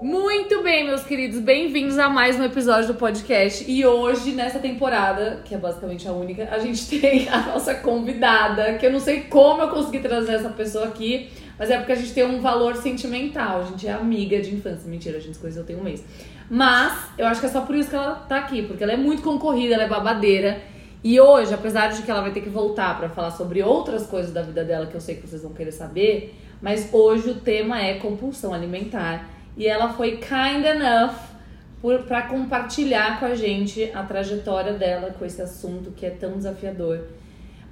Muito bem, meus queridos, bem-vindos a mais um episódio do podcast. E hoje, nessa temporada, que é basicamente a única, a gente tem a nossa convidada, que eu não sei como eu consegui trazer essa pessoa aqui, mas é porque a gente tem um valor sentimental. A gente é amiga de infância. Mentira, a gente se conheceu tem um mês. Mas eu acho que é só por isso que ela tá aqui, porque ela é muito concorrida, ela é babadeira. E hoje, apesar de que ela vai ter que voltar pra falar sobre outras coisas da vida dela que eu sei que vocês vão querer saber, mas hoje o tema é compulsão alimentar. E ela foi kind enough por, pra compartilhar com a gente a trajetória dela com esse assunto que é tão desafiador.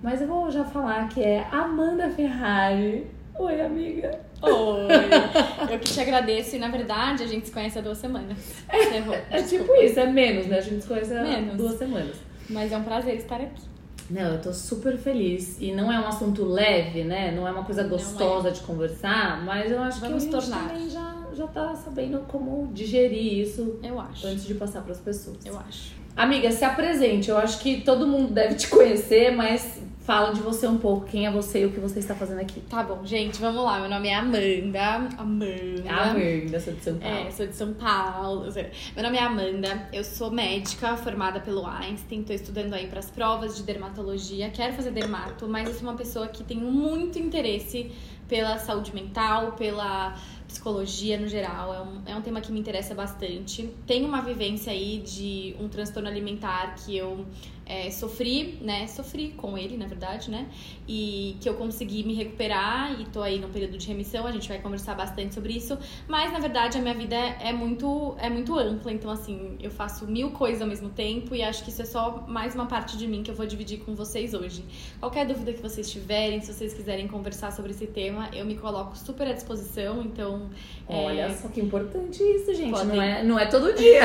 Mas eu vou já falar que é Amanda Ferrari. Oi, amiga. Oi, eu que te agradeço e na verdade a gente se conhece há duas semanas. É desculpa. tipo isso, é menos, né? A gente se conhece há Menos. duas semanas. Mas é um prazer estar aqui. Não, eu tô super feliz. E não é um assunto leve, né? Não é uma coisa Não gostosa de conversar, mas eu acho Vamos que a gente tornar. também já, já tá sabendo como digerir isso Eu acho. antes de passar pras pessoas. Eu acho. Amiga, se apresente. Eu acho que todo mundo deve te conhecer, mas fala de você um pouco. Quem é você e o que você está fazendo aqui. Tá bom, gente, vamos lá. Meu nome é Amanda. Amanda. Amanda, sou de São Paulo. É, sou de São Paulo. Meu nome é Amanda, eu sou médica formada pelo Einstein, tô estudando aí pras provas de dermatologia, quero fazer dermato, mas eu sou uma pessoa que tem muito interesse pela saúde mental, pela psicologia no geral, é um, é um tema que me interessa bastante. Tenho uma vivência aí de um transtorno alimentar que eu é, sofri, né? Sofri com ele, na verdade, né? E que eu consegui me recuperar e tô aí no período de remissão, a gente vai conversar bastante sobre isso. Mas, na verdade, a minha vida é muito, é muito ampla, então, assim, eu faço mil coisas ao mesmo tempo e acho que isso é só mais uma parte de mim que eu vou dividir com vocês hoje. Qualquer dúvida que vocês tiverem, se vocês quiserem conversar sobre esse tema, eu me coloco super à disposição, então... é, Olha só que importante isso, gente. Podem- Não é, não é todo dia.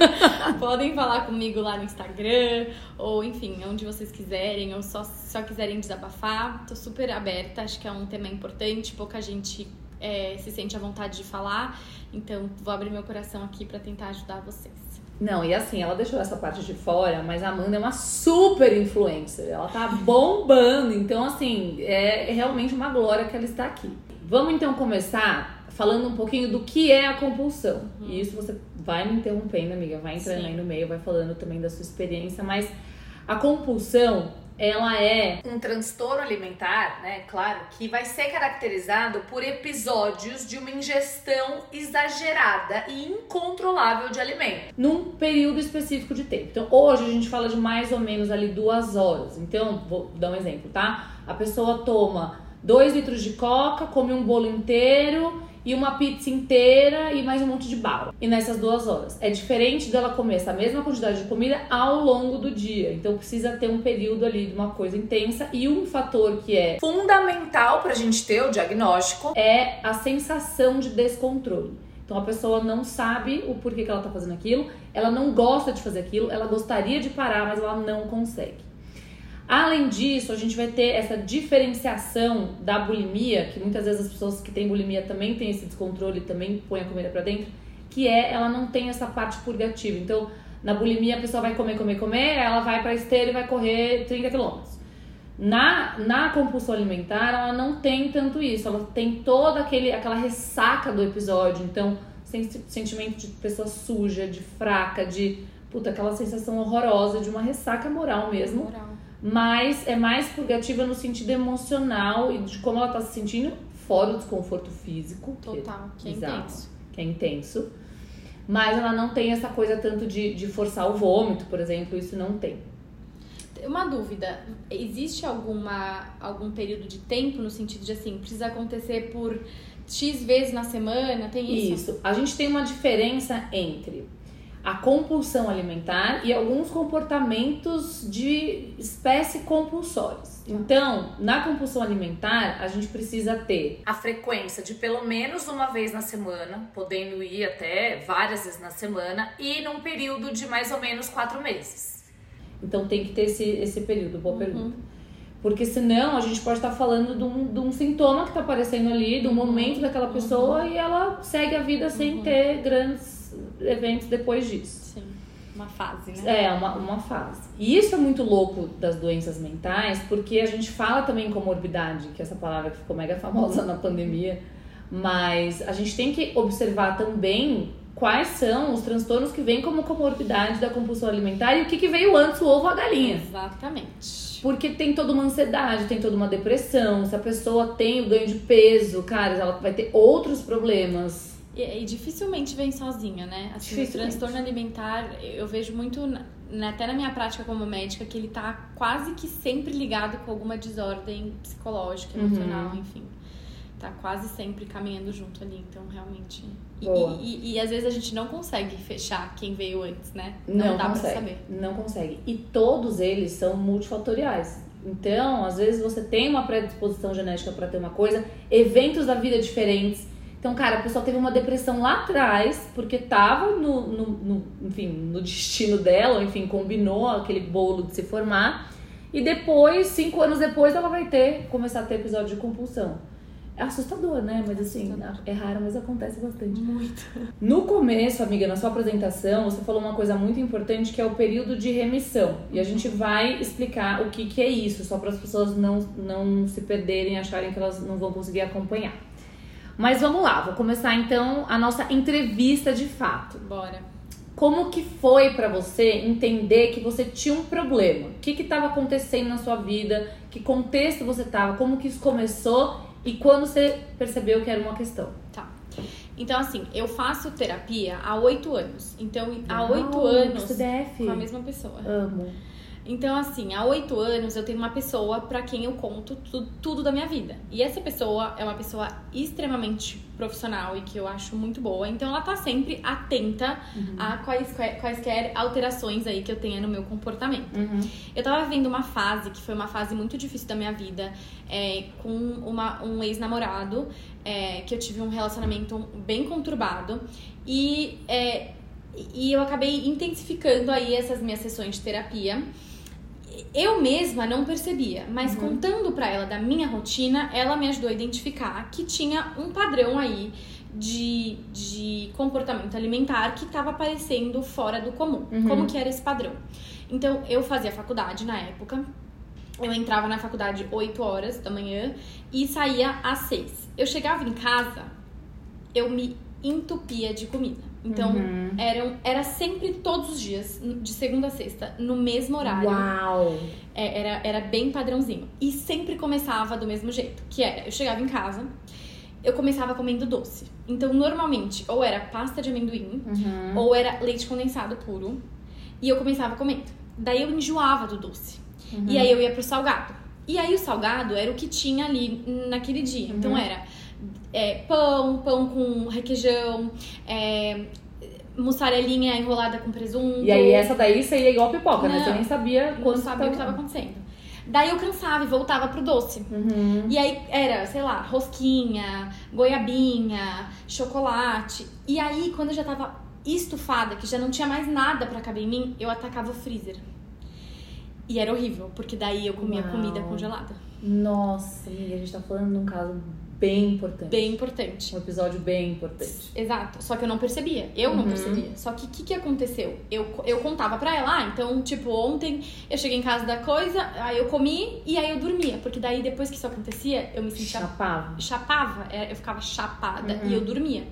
Podem falar comigo lá no Instagram, ou enfim, onde vocês quiserem, ou só, só quiserem desabafar. Tô super aberta, acho que é um tema importante, pouca gente é, se sente à vontade de falar, então vou abrir meu coração aqui pra tentar ajudar vocês. Não, e assim, ela deixou essa parte de fora, mas a Amanda é uma super influencer. Ela tá bombando. Então, assim, é realmente uma glória que ela está aqui. Vamos então começar falando um pouquinho do que é a compulsão. E isso você vai me interrompendo, amiga, vai entrando Sim. aí no meio, vai falando também da sua experiência, mas a compulsão, ela é um transtorno alimentar, né? Claro, que vai ser caracterizado por episódios de uma ingestão exagerada e incontrolável de alimento num período específico de tempo. Então, hoje a gente fala de mais ou menos ali duas horas. Então, vou dar um exemplo, tá? A pessoa toma dois litros de coca, come um bolo inteiro e uma pizza inteira e mais um monte de bala. E nessas duas horas. É diferente dela comer essa mesma quantidade de comida ao longo do dia. Então precisa ter um período ali de uma coisa intensa. E um fator que é fundamental pra gente ter o diagnóstico é a sensação de descontrole. Então a pessoa não sabe o porquê que ela tá fazendo aquilo, ela não gosta de fazer aquilo, ela gostaria de parar, mas ela não consegue. Além disso, a gente vai ter essa diferenciação da bulimia, que muitas vezes as pessoas que têm bulimia também têm esse descontrole, também põem a comida pra dentro, que é ela não tem essa parte purgativa. Então, na bulimia a pessoa vai comer, comer, comer, ela vai pra esteira e vai correr 30 quilômetros. Na, na compulsão alimentar, ela não tem tanto isso, ela tem toda aquele, aquela ressaca do episódio, então, sen- sentimento de pessoa suja, de fraca, de puta, aquela sensação horrorosa de uma ressaca moral mesmo Moral. Mas é mais purgativa no sentido emocional e de como ela tá se sentindo fora o desconforto físico, que, Total, que é Exato. intenso. que é intenso. Mas ela não tem essa coisa tanto de, de forçar o vômito, por exemplo, isso não tem. Uma dúvida, existe alguma, algum período de tempo no sentido de assim, precisa acontecer por X vezes na semana? Tem isso? Isso. A gente tem uma diferença entre a compulsão alimentar e alguns comportamentos de espécie compulsórios. Então, na compulsão alimentar, a gente precisa ter a frequência de pelo menos uma vez na semana, podendo ir até várias vezes na semana, e num período de mais ou menos quatro meses. Então tem que ter esse, esse período, boa pergunta. Porque senão a gente pode estar falando de um, de um sintoma que está aparecendo ali, do momento daquela pessoa, e ela segue a vida sem ter grandes eventos depois disso. Sim. Uma fase, né? É, uma, uma fase. E isso é muito louco das doenças mentais, porque a gente fala também comorbidade, que é essa palavra que ficou mega famosa na pandemia, mas a gente tem que observar também quais são os transtornos que vêm como comorbidade da compulsão alimentar e o que, que veio antes, o ovo ou a galinha. Exatamente. Porque tem toda uma ansiedade, tem toda uma depressão. Se a pessoa tem o ganho de peso, cara, ela vai ter outros problemas. E, e dificilmente vem sozinha, né? Assim, o transtorno alimentar, eu vejo muito, na, até na minha prática como médica, que ele tá quase que sempre ligado com alguma desordem psicológica, emocional, uhum. enfim tá quase sempre caminhando junto ali, então realmente. E, e, e, às vezes a gente não consegue fechar quem veio antes, né? Não, não dá consegue, pra saber. Não consegue. E todos eles são multifatoriais. Então, às vezes você tem uma predisposição genética para ter uma coisa, eventos da vida diferentes. Então, cara, a pessoa teve uma depressão lá atrás, porque tava no, no, no enfim, no destino dela, enfim, combinou aquele bolo de se formar. E depois, cinco anos depois, ela vai ter, começar a ter episódio de compulsão. É assustador, né? Mas assim, é raro, mas acontece bastante. Muito. No começo, amiga, na sua apresentação, você falou uma coisa muito importante que é o período de remissão. E a gente vai explicar o que, que é isso, só para as pessoas não, não se perderem, acharem que elas não vão conseguir acompanhar. Mas vamos lá, vou começar então a nossa entrevista de fato. Bora. Como que foi para você entender que você tinha um problema? O que estava acontecendo na sua vida? Que contexto você estava? Como que isso começou? E quando você percebeu que era uma questão? Tá. Então, assim, eu faço terapia há oito anos. Então, há oito anos. CDF. Com a mesma pessoa. Amo. Então, assim, há oito anos eu tenho uma pessoa para quem eu conto tudo, tudo, da minha vida. E essa pessoa é uma pessoa extremamente profissional e que eu acho muito boa. Então, ela tá sempre atenta uhum. a quais, quaisquer alterações aí que eu tenha no meu comportamento. Uhum. Eu tava vivendo uma fase que foi uma fase muito difícil da minha vida é, com uma, um ex-namorado, é, que eu tive um relacionamento bem conturbado. E, é, e eu acabei intensificando aí essas minhas sessões de terapia eu mesma não percebia, mas uhum. contando para ela da minha rotina, ela me ajudou a identificar que tinha um padrão aí de, de comportamento alimentar que estava aparecendo fora do comum. Uhum. Como que era esse padrão? Então, eu fazia faculdade na época. Eu entrava na faculdade 8 horas da manhã e saía às 6. Eu chegava em casa, eu me entupia de comida. Então, uhum. eram, era sempre todos os dias, de segunda a sexta, no mesmo horário. Uau! É, era, era bem padrãozinho. E sempre começava do mesmo jeito, que era, eu chegava em casa, eu começava comendo doce. Então, normalmente, ou era pasta de amendoim, uhum. ou era leite condensado puro. E eu começava comendo. Daí eu enjoava do doce. Uhum. E aí eu ia pro salgado. E aí o salgado era o que tinha ali naquele dia. Então uhum. era é, pão, pão com requeijão, é, mussarelinha enrolada com presunto. E aí essa daí você ia igual pipoca, não, né? Você nem sabia quando não sabia o que estava acontecendo. Daí eu cansava e voltava pro doce. Uhum. E aí era, sei lá, rosquinha, goiabinha, chocolate. E aí, quando eu já tava estufada, que já não tinha mais nada para caber em mim, eu atacava o freezer. E era horrível, porque daí eu comia Uau. comida congelada. Nossa, amiga, a gente tá falando de um caso bem importante. Bem importante. Um episódio bem importante. Exato. Só que eu não percebia. Eu uhum. não percebia. Só que o que, que aconteceu? Eu, eu contava pra ela, ah, então, tipo, ontem eu cheguei em casa da coisa, aí eu comi e aí eu dormia. Porque daí, depois que isso acontecia, eu me sentia. Chapava. Chapava. É, eu ficava chapada uhum. e eu dormia.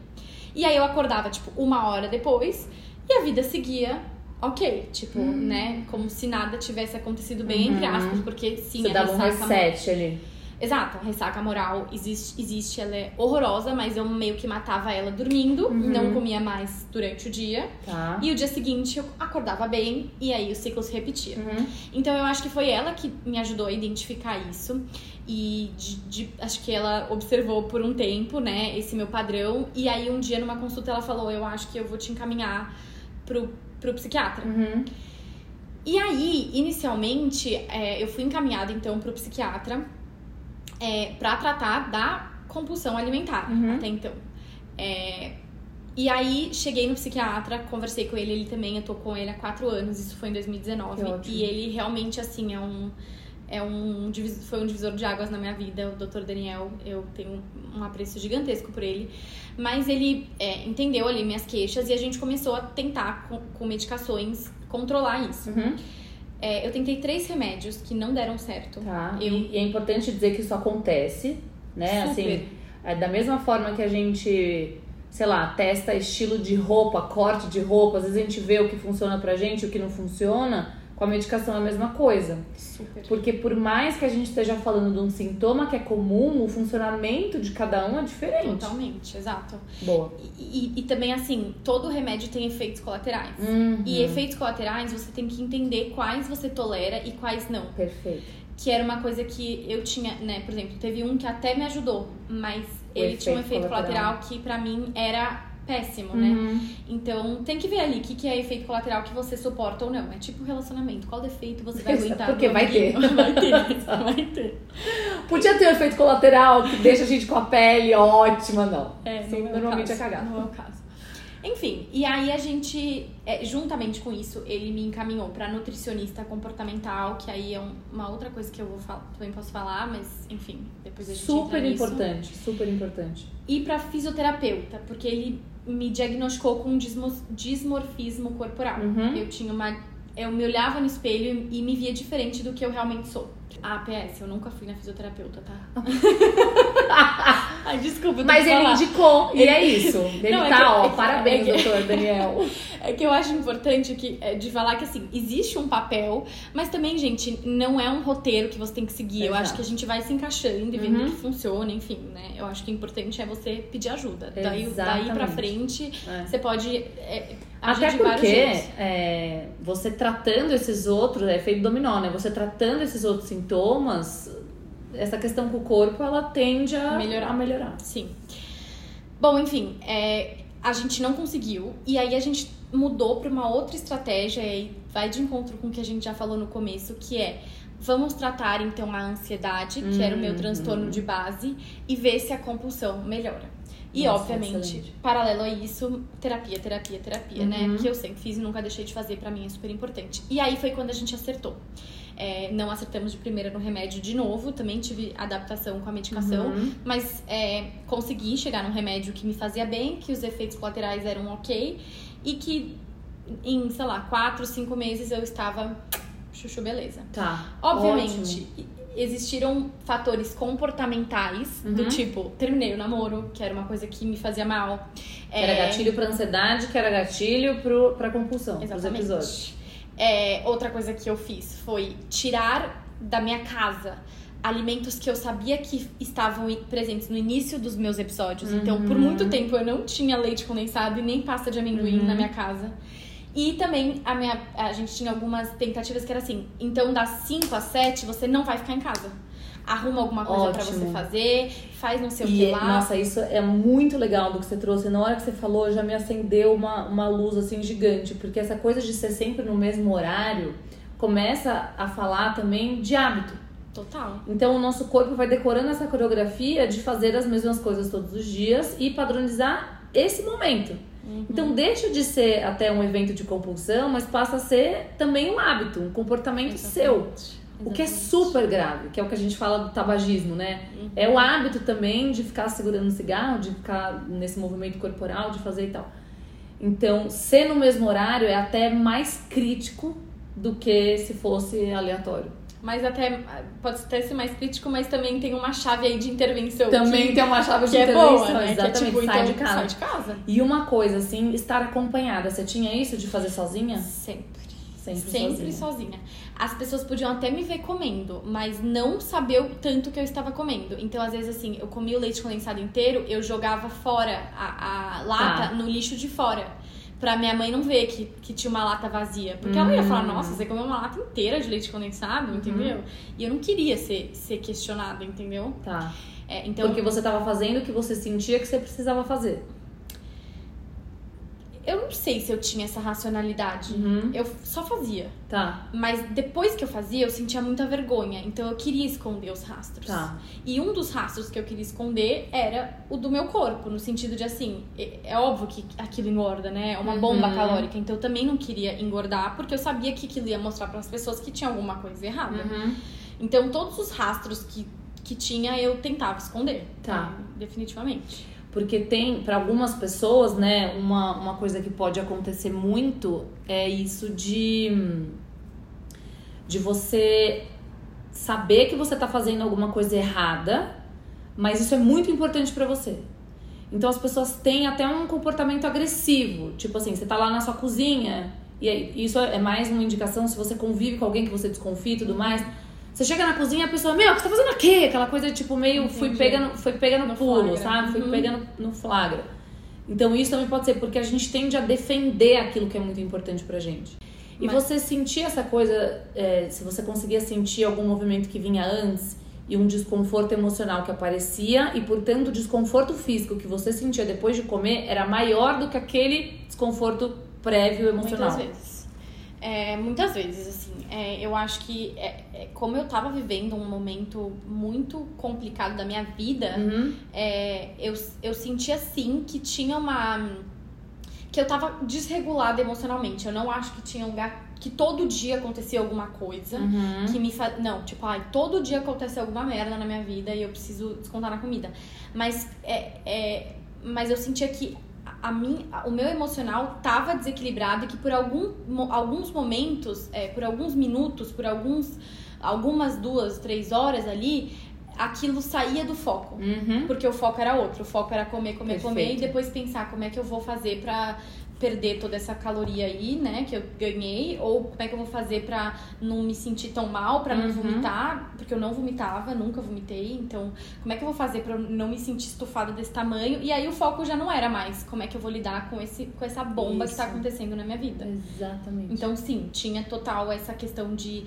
E aí eu acordava, tipo, uma hora depois e a vida seguia ok, tipo, uhum. né? Como se nada tivesse acontecido bem, entre uhum. aspas, porque sim, Você a dava um reset ali. Exato, a ressaca moral existe, existe, ela é horrorosa, mas eu meio que matava ela dormindo, uhum. não comia mais durante o dia. Tá. E o dia seguinte eu acordava bem e aí o ciclo se repetia. Uhum. Então eu acho que foi ela que me ajudou a identificar isso. E de, de, acho que ela observou por um tempo, né, esse meu padrão. E aí um dia numa consulta ela falou: Eu acho que eu vou te encaminhar pro, pro psiquiatra. Uhum. E aí, inicialmente, é, eu fui encaminhada então pro psiquiatra é, para tratar da compulsão alimentar uhum. até então. É, e aí cheguei no psiquiatra, conversei com ele, ele também, eu tô com ele há quatro anos, isso foi em 2019. E ele realmente, assim, é um. é um, foi um divisor de águas na minha vida, o Dr. Daniel. Eu tenho um apreço gigantesco por ele. Mas ele é, entendeu ali minhas queixas e a gente começou a tentar, com, com medicações, controlar isso. Uhum. É, eu tentei três remédios que não deram certo. Tá. Eu, E, e é importante dizer que isso acontece, né? Super. Assim, é da mesma forma que a gente, sei lá, testa estilo de roupa, corte de roupa, às vezes a gente vê o que funciona pra gente, o que não funciona, com a medicação é a mesma coisa. super. Porque por mais que a gente esteja falando de um sintoma que é comum, o funcionamento de cada um é diferente. Totalmente, exato. Boa. E, e, e também, assim, todo remédio tem efeitos colaterais. Uhum. E efeitos colaterais, você tem que entender quais você tolera e quais não. Perfeito. Que era uma coisa que eu tinha, né? Por exemplo, teve um que até me ajudou, mas ele tinha um efeito colateral. colateral que pra mim era péssimo, né? Uhum. Então tem que ver ali o que, que é efeito colateral que você suporta ou não. É tipo relacionamento. Qual defeito você vai aguentar? Porque vai amiguinho? Vai ter, vai ter. Podia ter um efeito colateral que deixa a gente com a pele ótima, não. É, Sim, não é normalmente caso, é cagado. Não é o caso. Enfim, e aí a gente, é, juntamente com isso, ele me encaminhou pra nutricionista comportamental, que aí é um- uma outra coisa que eu vou falar, também posso falar, mas enfim, depois a gente Super importante, super importante. E pra fisioterapeuta, porque ele me diagnosticou com dismorfismo corporal. Uhum. Eu tinha uma. Eu me olhava no espelho e me via diferente do que eu realmente sou. Ah, PS, eu nunca fui na fisioterapeuta, tá? Ai, desculpa, eu Mas ele falar. indicou, e é isso. Ele Não, é tá, que- ó, é que- parabéns, é que- doutor Daniel. É que eu acho importante que, é, de falar que, assim, existe um papel, mas também, gente, não é um roteiro que você tem que seguir. Eu Exato. acho que a gente vai se encaixando e vendo Uhum. que funciona, enfim, né? Eu acho que o importante é você pedir ajuda. Daí, daí Exatamente. pra frente, É. você pode é, Até porque é, você tratando esses outros, é efeito dominó, né? Você tratando esses outros sintomas, essa questão com o corpo, ela tende a Melhorar. A melhorar. Sim. Bom, enfim, é, a gente não conseguiu. E aí a gente mudou pra uma outra estratégia e vai de encontro com o que a gente já falou no começo, que é vamos tratar então a ansiedade, que era o meu Uhum. transtorno de base, e ver se a compulsão melhora. E, Nossa, obviamente, excelente. paralelo a isso, terapia, terapia, terapia, né? Uhum. Que eu sempre fiz e nunca deixei de fazer, pra mim é super importante. E aí foi quando a gente acertou. É, não acertamos de primeira no remédio de novo, também tive adaptação com a medicação, Uhum. mas é, consegui chegar num remédio que me fazia bem, que os efeitos colaterais eram ok e que em, sei lá, quatro, cinco meses eu estava chuchu beleza. Tá. Obviamente, e- existiram fatores comportamentais, do Uhum. tipo, terminei o namoro, que era uma coisa que me fazia mal. Que era É, gatilho pra ansiedade, que era gatilho pro, pra compulsão, pros Exatamente. episódios. É, outra coisa que eu fiz foi tirar da minha casa alimentos que eu sabia que estavam presentes no início dos meus episódios. Então, por Uhum. muito tempo eu não tinha leite condensado e nem pasta de amendoim Uhum. na minha casa. E também a, minha, a gente tinha algumas tentativas que era assim: então das 5 às 7 você não vai ficar em casa. Arruma alguma coisa pra Ótimo. você fazer, faz não sei o E, que lá. nossa, isso é muito legal do que você trouxe. Na hora que você falou, já me acendeu uma, uma luz assim gigante. Porque essa coisa de ser sempre no mesmo horário começa a falar também de hábito. Total. Então o nosso corpo vai decorando essa coreografia de fazer as mesmas coisas todos os dias e padronizar esse momento. Uhum. Então deixa de ser até um evento de compulsão, mas passa a ser também um hábito, um comportamento seu. Exatamente. O que é super grave, que é o que a gente fala do tabagismo, né? Uhum. É o hábito também de ficar segurando o cigarro, de ficar nesse movimento corporal, de fazer e tal. Então, ser no mesmo horário é até mais crítico do que se fosse aleatório. Mas até pode até ser mais crítico, mas também tem uma chave aí de intervenção. Também que, tem uma chave de é intervenção, boa, né? exatamente, Que é, tipo, sai então, de casa. Sai de casa. E uma coisa, assim, estar acompanhada. Você tinha isso de fazer sozinha? Sempre. Sempre, Sempre sozinha. sozinha. As pessoas podiam até me ver comendo, mas não saber o tanto que eu estava comendo. Então, às vezes, assim, eu comia o leite condensado inteiro, eu jogava fora a, a lata Tá. no lixo de fora. Pra minha mãe não ver que, que tinha uma lata vazia. Porque ela ia falar, Hum. nossa, você comeu uma lata inteira de leite condensado, Uhum. entendeu? E eu não queria ser, ser questionada, entendeu? Tá. É, então, Porque você tava fazendo o que você sentia que você precisava fazer. Eu não sei se eu tinha essa racionalidade. Uhum. Eu só fazia. Tá, Mas depois que eu fazia, eu sentia muita vergonha. Então eu queria esconder os rastros. tá. E um dos rastros que eu queria esconder era o do meu corpo, no sentido de assim, é, é óbvio que aquilo engorda, né? É uma bomba Uhum. calórica. Então eu também não queria engordar, porque eu sabia que aquilo ia mostrar para as pessoas que tinha alguma coisa errada. Uhum. Então, todos os rastros que, que tinha, eu tentava esconder. Tá. Né? Definitivamente. Porque tem, para algumas pessoas, né, uma, uma coisa que pode acontecer muito é isso de, de você saber que você tá fazendo alguma coisa errada, mas isso é muito importante para você. Então as pessoas têm até um comportamento agressivo. Tipo assim, você tá lá na sua cozinha, e isso é mais uma indicação se você convive com alguém que você desconfia e tudo mais. Você chega na cozinha e a pessoa, meu, o que você tá fazendo aqui? Aquela coisa tipo meio, Entendi. fui pegando, foi pegando no pulo, flagra. sabe? Fui uhum. pegando no flagra. Então isso também pode ser porque a gente tende a defender aquilo que é muito importante pra gente. E Mas... você sentir essa coisa, é, se você conseguia sentir algum movimento que vinha antes e um desconforto emocional que aparecia e, portanto, o desconforto físico que você sentia depois de comer era maior do que aquele desconforto prévio emocional. Muitas vezes. É, muitas vezes, assim, é, eu acho que é, é, como eu tava vivendo um momento muito complicado da minha vida, uhum. É, eu, eu sentia sim que tinha uma. que eu tava desregulada emocionalmente. Eu não acho que tinha um que todo dia acontecia alguma coisa uhum. que me faz. Não, tipo, ai, todo dia acontece alguma merda na minha vida e eu preciso descontar na comida. Mas, é, é, mas eu sentia que a mim, o meu emocional tava desequilibrado e que por algum, alguns momentos, é, por alguns minutos, por alguns, algumas duas, três horas ali, aquilo saía do foco. Uhum. Porque o foco era outro. O foco era comer, comer, Perfeito. comer e depois pensar como é que eu vou fazer pra perder toda essa caloria aí, né, que eu ganhei, ou como é que eu vou fazer pra não me sentir tão mal, pra não uhum. vomitar, porque eu não vomitava, nunca vomitei, então como é que eu vou fazer pra não me sentir estufada desse tamanho? E aí o foco já não era mais como é que eu vou lidar com, esse, com essa bomba Isso. que tá acontecendo na minha vida. Exatamente. Então, sim, tinha total essa questão de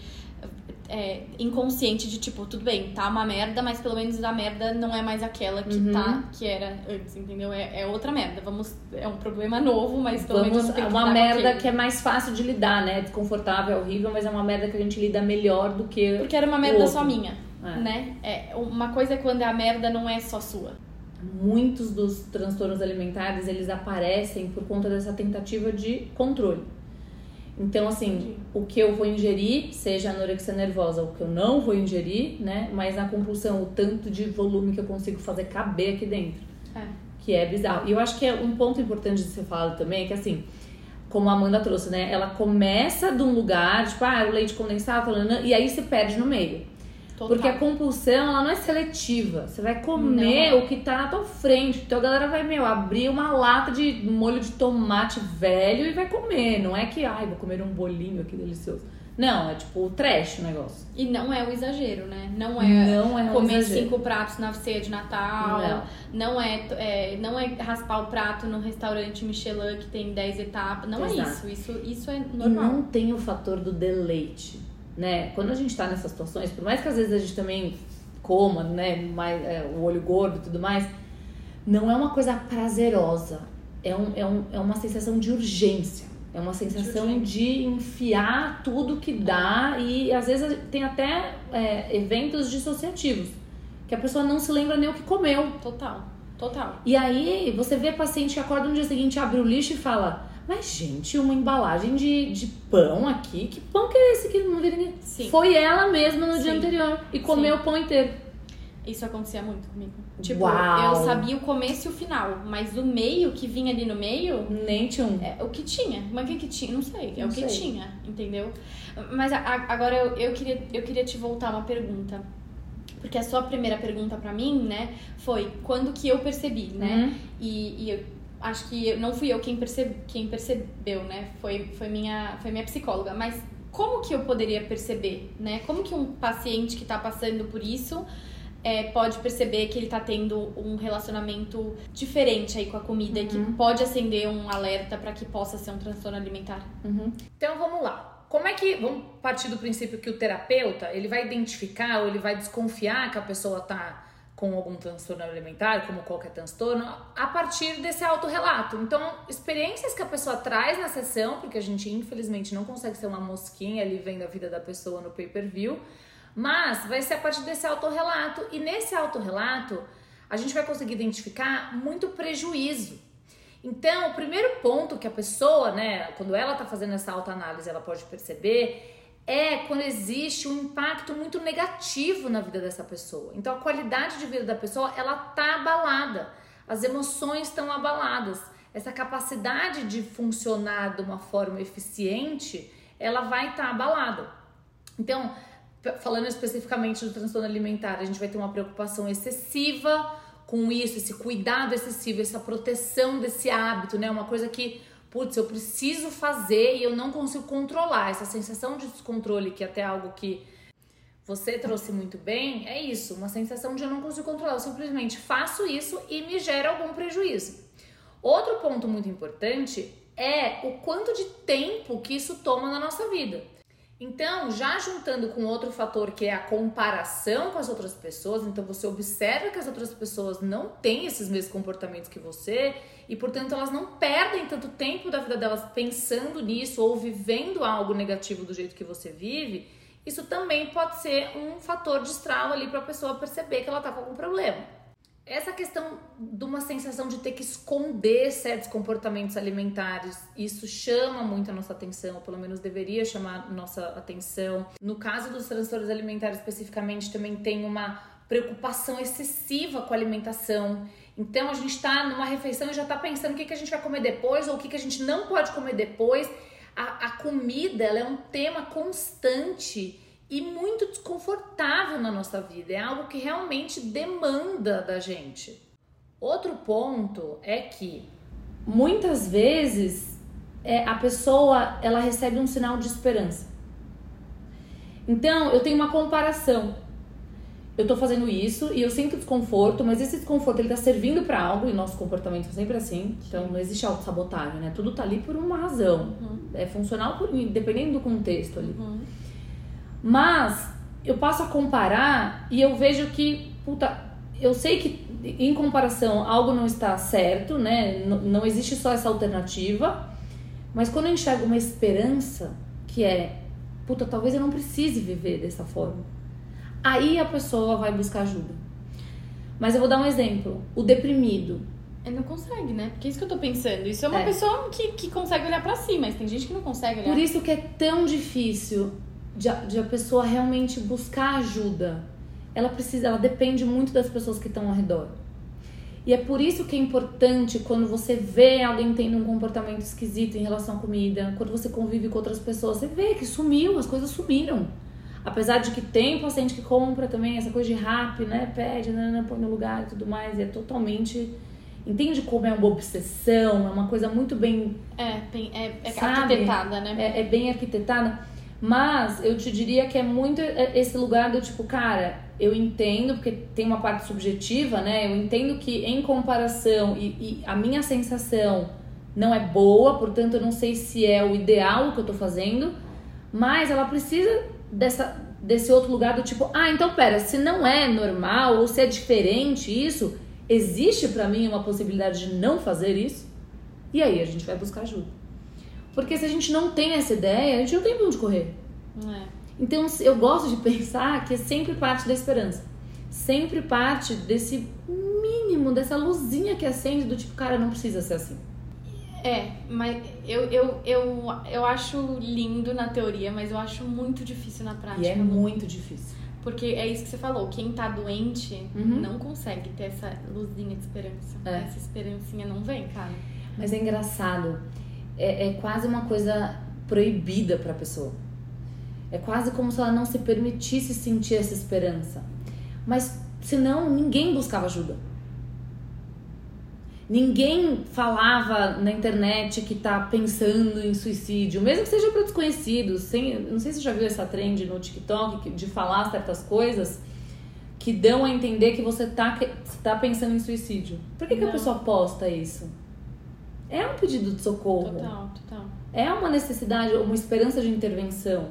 é, inconsciente de tipo, tudo bem, tá uma merda, mas pelo menos a merda não é mais aquela que uhum. tá, que era antes, entendeu? É, é, outra merda. Vamos, é um problema novo, mas pelo Vamos, menos tem É uma merda que é mais fácil de lidar, né? Desconfortável, é horrível, mas é uma merda que a gente lida melhor do que. Porque era uma merda só minha, é. né? É, uma coisa é quando a merda não é só sua. Muitos dos transtornos alimentares, eles aparecem por conta dessa tentativa de controle. Então, assim, o que eu vou ingerir, seja anorexia nervosa, o que eu não vou ingerir, né? Mas na compulsão, o tanto de volume que eu consigo fazer caber aqui dentro. É. Que é bizarro. E eu acho que é um ponto importante de ser falado também, é que assim, como a Amanda trouxe, né? Ela começa de um lugar, tipo, ah, o leite condensado, e aí se perde no meio. Total. Porque a compulsão, ela não é seletiva. Você vai comer não. o que tá na tua frente. Então a galera vai, meu, abrir uma lata de molho de tomate velho e vai comer. Não é que, ai, vou comer um bolinho aqui delicioso. Não, é tipo o trash o negócio. E não é o exagero, né? Não é, não é comer cinco pratos na ceia de Natal. Não, não é, é, não é raspar o prato no restaurante Michelin que tem 10 etapas. Não é Exato. é isso. Isso, isso é normal. E não tem o fator do deleite né? Quando a gente está nessas situações, por mais que às vezes a gente também coma, né, mais, é, o olho gordo e tudo mais, não é uma coisa prazerosa. É, um, é, um, é uma sensação de urgência. É uma sensação de, enfiar tudo que dá e às vezes tem até é, eventos dissociativos que a pessoa não se lembra nem o que comeu. Total, total. E aí você vê paciente que acorda no dia seguinte, abre o lixo e fala: mas, gente, uma embalagem de, de pão aqui. Que pão que é esse que não vira ninguém? Sim. Foi ela mesma no Sim. dia anterior e comeu Sim. o pão inteiro. Isso acontecia muito comigo. Tipo, Uau. eu sabia o começo e o final, mas o meio que vinha ali no meio. Nem tinha um. É o que tinha. Mas o que, que tinha? Não sei. É não o que sei. tinha, entendeu? Mas a, agora eu, eu, queria, eu queria te voltar uma pergunta. Porque a sua primeira pergunta para mim, né, foi quando que eu percebi, né? Uhum. E, e eu acho que não fui eu quem, percebe, quem percebeu, né? Foi, foi, minha, foi minha psicóloga. Mas como que eu poderia perceber, né? Como que um paciente que está passando por isso é, pode perceber que ele está tendo um relacionamento diferente aí com a comida uhum. e que pode acender um alerta para que possa ser um transtorno alimentar? Uhum. Então vamos lá. Como é que vamos partir do princípio que o terapeuta ele vai identificar ou ele vai desconfiar que a pessoa está com algum transtorno alimentar, como qualquer transtorno, a partir desse autorrelato. Então, experiências que a pessoa traz na sessão, porque a gente infelizmente não consegue ser uma mosquinha ali vendo a vida da pessoa no pay-per-view, mas vai ser a partir desse autorrelato e nesse autorrelato a gente vai conseguir identificar muito prejuízo. Então, o primeiro ponto que a pessoa, né, quando ela tá fazendo essa autoanálise, ela pode perceber é quando existe um impacto muito negativo na vida dessa pessoa. Então a qualidade de vida da pessoa, ela tá abalada. As emoções estão abaladas. Essa capacidade de funcionar de uma forma eficiente, ela vai estar tá abalada. Então, falando especificamente do transtorno alimentar, a gente vai ter uma preocupação excessiva com isso, esse cuidado excessivo, essa proteção desse hábito, né? Uma coisa que, putz, eu preciso fazer e eu não consigo controlar. Essa sensação de descontrole, que é até algo que você trouxe muito bem, é isso, uma sensação de eu não consigo controlar. Eu simplesmente faço isso e me gera algum prejuízo. Outro ponto muito importante é o quanto de tempo que isso toma na nossa vida. Então, já juntando com outro fator que é a comparação com as outras pessoas, então você observa que as outras pessoas não têm esses mesmos comportamentos que você e, portanto, elas não perdem tanto tempo da vida delas pensando nisso ou vivendo algo negativo do jeito que você vive. Isso também pode ser um fator de ali para a pessoa perceber que ela está com algum problema. Essa questão de uma sensação de ter que esconder certos comportamentos alimentares, isso chama muito a nossa atenção, ou pelo menos deveria chamar nossa atenção. No caso dos transtornos alimentares especificamente, também tem uma preocupação excessiva com a alimentação. Então a gente está numa refeição e já está pensando o que, que a gente vai comer depois ou o que, que a gente não pode comer depois. A, a comida é um tema constante e muito desconfortável na nossa vida. É algo que realmente demanda da gente. Outro ponto é que muitas vezes é, a pessoa ela recebe um sinal de esperança. Então eu tenho uma comparação. Eu tô fazendo isso e eu sinto desconforto, mas esse desconforto ele tá servindo para algo e nosso comportamento é sempre assim. Então não existe autossabotagem, né? Tudo tá ali por uma razão. Uhum. É funcional por, dependendo do contexto ali. Uhum. Mas eu passo a comparar e eu vejo que, puta, eu sei que em comparação algo não está certo, né? N não existe só essa alternativa. Mas quando eu enxergo uma esperança, que é, puta, talvez eu não precise viver dessa forma. Aí a pessoa vai buscar ajuda. Mas eu vou dar um exemplo. O deprimido. Ele não consegue, né? Porque é isso que eu tô pensando. Isso é uma é. pessoa que, que consegue olhar para si, mas tem gente que não consegue olhar. Por isso que é tão difícil de a, de a pessoa realmente buscar ajuda. Ela precisa, ela depende muito das pessoas que estão ao redor. E é por isso que é importante quando você vê alguém tendo um comportamento esquisito em relação à comida, quando você convive com outras pessoas, você vê que sumiu, as coisas sumiram. Apesar de que tem paciente que compra também essa coisa de rap, né? Pede, né, né, põe no lugar e tudo mais, e é totalmente. Entende como é uma obsessão, é uma coisa muito bem. É, é, é arquitetada, né? É, é bem arquitetada. Mas eu te diria que é muito esse lugar do tipo, cara, eu entendo, porque tem uma parte subjetiva, né? Eu entendo que em comparação e, e, a minha sensação não é boa, portanto eu não sei se é o ideal o que eu tô fazendo, mas ela precisa dessa, desse outro lugar do tipo, ah, então pera, se não é normal ou se é diferente isso, existe para mim uma possibilidade de não fazer isso? E aí a gente vai buscar ajuda. Porque se a gente não tem essa ideia, a gente não tem pra onde correr. É. Então eu gosto de pensar que é sempre parte da esperança. Sempre parte desse mínimo, dessa luzinha que acende do tipo, cara, não precisa ser assim. É, mas eu, eu, eu, eu acho lindo na teoria, mas eu acho muito difícil na prática. E é muito difícil. Porque é isso que você falou, quem tá doente uhum. não consegue ter essa luzinha de esperança. É. Essa esperancinha não vem, cara. Mas é engraçado é, é quase uma coisa proibida para a pessoa. É quase como se ela não se permitisse sentir essa esperança. Mas senão ninguém buscava ajuda. Ninguém falava na internet que tá pensando em suicídio, mesmo que seja para desconhecidos. Sem, não sei se você já viu essa trend no TikTok de falar certas coisas que dão a entender que você tá, tá pensando em suicídio. Por que, que a pessoa posta isso? É um pedido de socorro. Total, total. É uma necessidade, uma esperança de intervenção.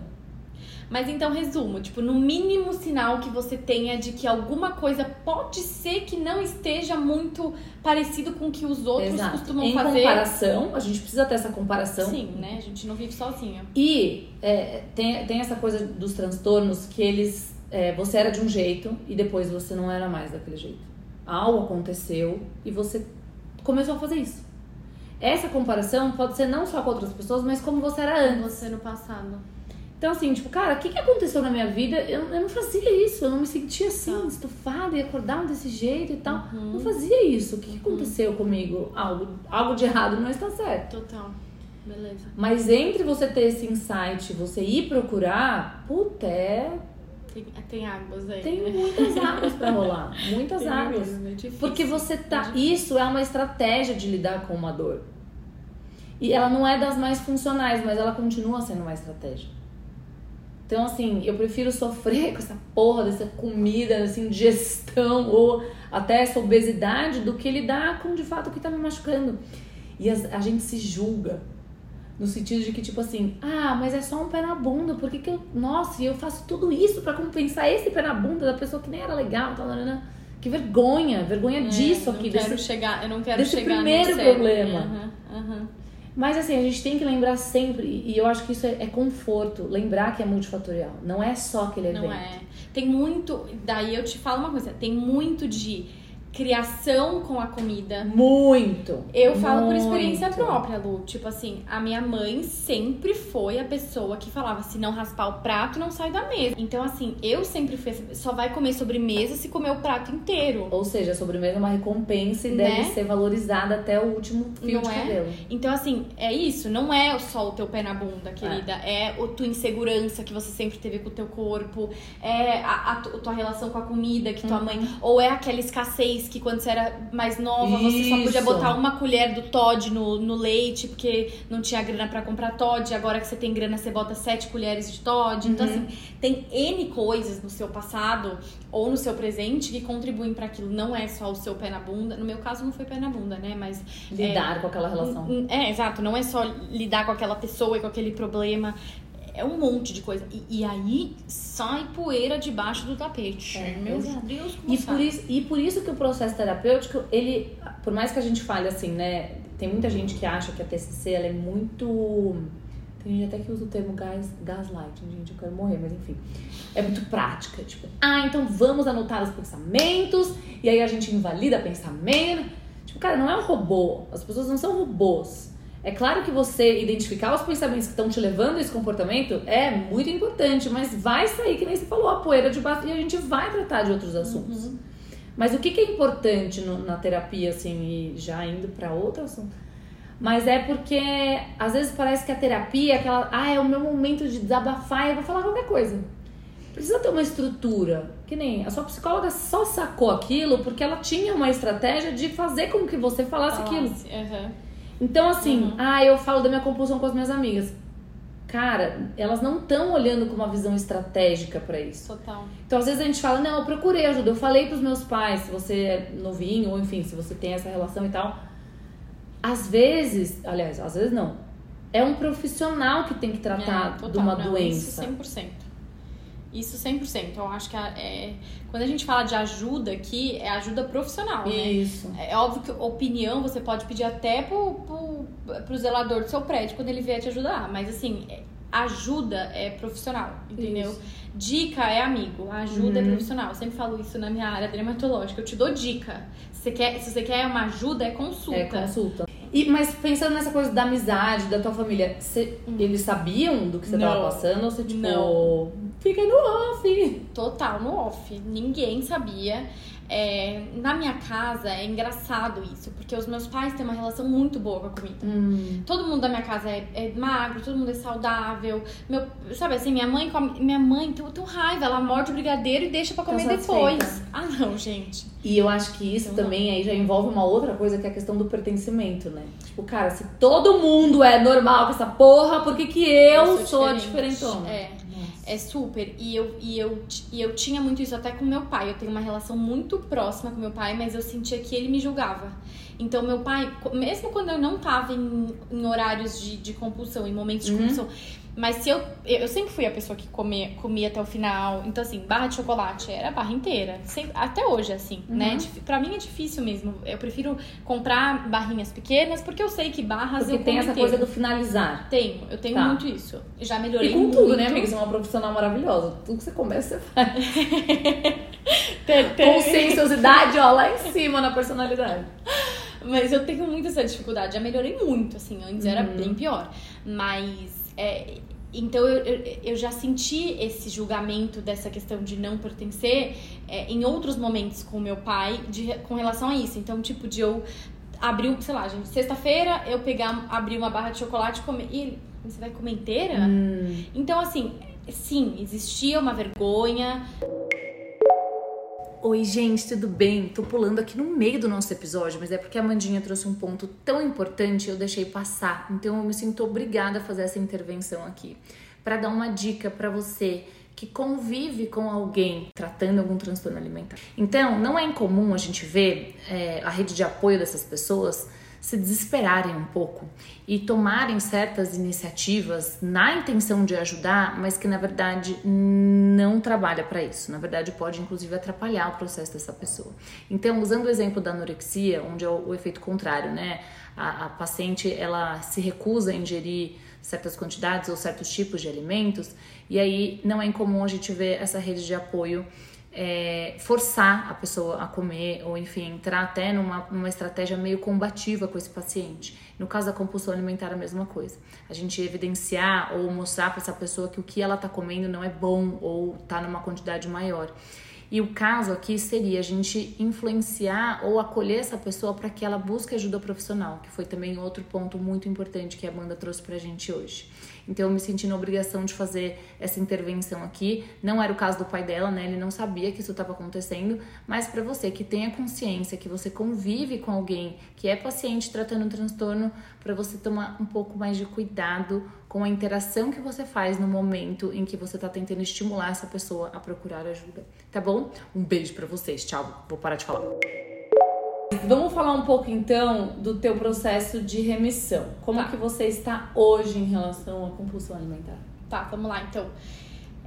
Mas então, resumo, tipo, no mínimo sinal que você tenha de que alguma coisa pode ser que não esteja muito parecido com o que os outros Exato. costumam em fazer. Em comparação, a gente precisa ter essa comparação. Sim, né? A gente não vive sozinha. E é, tem, tem essa coisa dos transtornos que eles. É, você era de um jeito e depois você não era mais daquele jeito. Algo aconteceu e você começou a fazer isso. Essa comparação pode ser não só com outras pessoas, mas como você era antes. Você no passado. Então assim, tipo, cara, o que, que aconteceu na minha vida? Eu, eu não fazia isso, eu não me sentia assim, Tá. estufada e acordava desse jeito e tal. Uhum. Não fazia isso. O que, que aconteceu comigo? Algo, algo de errado não está certo. Total. Beleza. Mas entre você ter esse insight você ir procurar, puta, é, Tem, tem águas aí. tem né? muitas águas pra rolar. Muitas Tem águas. mesmo, é difícil. Porque você tá. É Isso é uma estratégia de lidar com uma dor. E ela não é das mais funcionais, mas ela continua sendo uma estratégia. Então, assim, eu prefiro sofrer com essa porra dessa comida, essa indigestão ou até essa obesidade do que lidar com de fato o que tá me machucando. E as- a gente se julga. No sentido de que, tipo assim, ah, mas é só um pé na bunda, por que, que eu. Nossa, e eu faço tudo isso pra compensar esse pé na bunda da pessoa que nem era legal, tal, nanana. Que vergonha, vergonha É, disso não aqui. quero desse- chegar, eu não quero desse chegar primeiro nesse- problema. Mas assim, a gente tem que lembrar sempre, e eu acho que isso é, é conforto, lembrar que é multifatorial. Não é só aquele evento. Não é. Tem muito. Daí eu te falo uma coisa: tem muito de criação com a comida. Muito. Eu falo por experiência muito. própria, Lu. Tipo assim, a minha mãe sempre foi a pessoa que falava: se não raspar o prato, não sai da mesa. Então, assim, eu sempre fui. Só vai comer sobremesa se comer o prato inteiro. Ou seja, a sobremesa é uma recompensa e Né? deve ser valorizada até o último fio Não de é? cabelo. Então, assim, é isso. Não é só o teu pé na bunda, querida. É, a tua insegurança que você sempre teve com o teu corpo. É a, a tu- tua relação com a comida que tua mãe. Ou é aquela escassez que quando você era mais nova, você só podia Isso. botar uma colher do Todd no, no leite, porque não tinha grana pra comprar Todd. Agora que você tem grana, você bota sete colheres de Todd. Então, Uhum. assim, tem N coisas no seu passado ou no seu presente que contribuem pra aquilo. Não é só o seu pé na bunda. No meu caso, não foi pé na bunda, né? Mas Lidar com aquela relação. É, exato. Não é só lidar com aquela pessoa e com aquele problema. É um monte de coisa. E, e aí sai poeira debaixo do tapete. É, Meu. Deus, como E sai. por, isso, e por isso que o processo terapêutico, ele, por mais que a gente fale assim, né? Tem muita gente que acha que a TCC ela é muito. Tem gente até que usa o termo gas, gaslighting, gente, eu quero morrer, mas enfim. É muito prática. Tipo, ah, então vamos anotar os pensamentos, e aí a gente invalida pensamento. Tipo, cara, não é um robô. As pessoas não são robôs. É claro que você identificar os pensamentos que estão te levando a esse comportamento é muito importante, mas vai sair, que nem você falou, a poeira de baixo e a gente vai tratar de outros assuntos. Mas o que, que é importante no- na terapia, assim, e já indo pra outro assunto? Mas é porque às vezes parece que a terapia é aquela, ah, é o meu momento de desabafar e eu vou falar qualquer coisa. Precisa ter uma estrutura. Que nem a sua psicóloga só sacou aquilo porque ela tinha uma estratégia de fazer com que você falasse aquilo. Falasse, aham. Então, assim, Uhum. ah, eu falo da minha compulsão com as minhas amigas. Cara, elas não estão olhando com uma visão estratégica pra isso. Total. Então, às vezes a gente fala, não, eu procurei ajuda, eu falei pros meus pais, se você é novinho, ou enfim, se você tem essa relação e tal. Às vezes, aliás, às vezes não. É um profissional que tem que tratar É, total. de uma Não, doença. Isso 100%. Isso 100%. Eu acho que é, quando a gente fala de ajuda aqui, é ajuda profissional, né? Isso. É óbvio que opinião você pode pedir até pro, pro, pro zelador do seu prédio quando ele vier te ajudar. Mas assim, é- ajuda é profissional, entendeu? Isso. Dica é amigo, ajuda Uhum. é profissional. Eu sempre falo isso na minha área dermatológica. Eu te dou dica. Se você quer, se você quer uma ajuda, é consulta. É consulta. E, mas pensando nessa coisa da amizade, da tua família, cê- eles sabiam do que você tava passando? Ou você, tipo, Não. fica no off? Total no off. Ninguém sabia. É, na minha casa é engraçado isso, porque os meus pais têm uma relação muito boa com a comida. Hum. Todo mundo da minha casa é, é magro, todo mundo é saudável. Meu, sabe assim, minha mãe come, minha mãe tem, tem raiva, ela morde o brigadeiro e deixa pra Tá comer depois. Ah, não, gente. E eu acho que isso Então, também aí já envolve uma outra coisa que é a questão do pertencimento, né? Tipo, cara, se todo mundo é normal com essa porra, por que, que eu, sou, a diferente. diferentona? É. É super. E eu, e, eu, e eu tinha muito isso até com meu pai. Eu tenho uma relação muito próxima com meu pai, mas eu sentia que ele me julgava. Então, meu pai, mesmo quando eu não tava em, em horários de, de compulsão, em momentos de Uhum. compulsão, mas se eu. Eu sempre fui a pessoa que comia, comia até o final. Então, assim, barra de chocolate era a barra inteira. Sempre, até hoje, assim, né? Uhum. Dif- Pra mim é difícil mesmo. Eu prefiro comprar barrinhas pequenas, porque eu sei que barras Porque eu tem essa inteira. coisa do finalizar. Tenho, eu tenho Tá. muito isso. Já melhorei E com muito. tudo, né, amiga? Você é uma profissional maravilhosa. Tudo que você começa, você faz. Tem- tem- Conscienciosidade, ó, lá em cima na personalidade. Mas eu tenho muito essa dificuldade. Já melhorei muito, assim. Antes era Uhum. bem pior. Mas é, então eu, eu, eu, já senti esse julgamento dessa questão de não pertencer é, em outros momentos com meu pai de, com relação a isso. Então, tipo, de eu abrir, sei lá, gente, sexta-feira eu pegar, abrir uma barra de chocolate e comer. E você vai comer inteira? Hum. Então, assim, sim, existia uma vergonha. Oi, gente, tudo bem? Tô pulando aqui no meio do nosso episódio, mas é porque a Mandinha trouxe um ponto tão importante e eu deixei passar. Então eu me sinto obrigada a fazer essa intervenção aqui para dar uma dica para você que convive com alguém tratando algum transtorno alimentar. Então, não é incomum a gente ver é, a rede de apoio dessas pessoas se desesperarem um pouco e tomarem certas iniciativas na intenção de ajudar, mas que na verdade não trabalha para isso. Na verdade, pode inclusive atrapalhar o processo dessa pessoa. Então, usando o exemplo da anorexia, onde é o, efeito contrário, né? A, a paciente ela se recusa a ingerir certas quantidades ou certos tipos de alimentos, e aí não é incomum a gente ver essa rede de apoio é, forçar a pessoa a comer, ou enfim, entrar até numa, numa estratégia meio combativa com esse paciente. No caso da compulsão alimentar, a mesma coisa. A gente evidenciar ou mostrar para essa pessoa que o que ela está comendo não é bom ou está numa quantidade maior. E o caso aqui seria a gente influenciar ou acolher essa pessoa para que ela busque ajuda profissional, que foi também outro ponto muito importante que a Amanda trouxe para a gente hoje. Então eu me senti na obrigação de fazer essa intervenção aqui. Não era o caso do pai dela, né? Ele não sabia que isso estava acontecendo, mas para você que tenha consciência que você convive com alguém que é paciente tratando um transtorno, para você tomar um pouco mais de cuidado com a interação que você faz no momento em que você está tentando estimular essa pessoa a procurar ajuda, tá bom? Um beijo para vocês. Tchau. Vou parar de falar. Vamos falar um pouco então do teu processo de remissão. Como tá. que você está hoje em relação à compulsão alimentar? Tá, vamos lá então.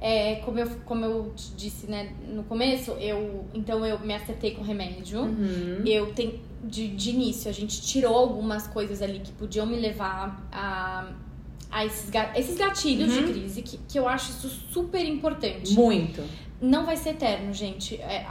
É, como, eu, como eu te disse né, no começo, eu então eu me acertei com remédio. Uhum. Eu tenho de, de início, a gente tirou algumas coisas ali que podiam me levar a, a esses, esses gatilhos uhum. de crise, que, que eu acho isso super importante. Muito não vai ser eterno, gente. É,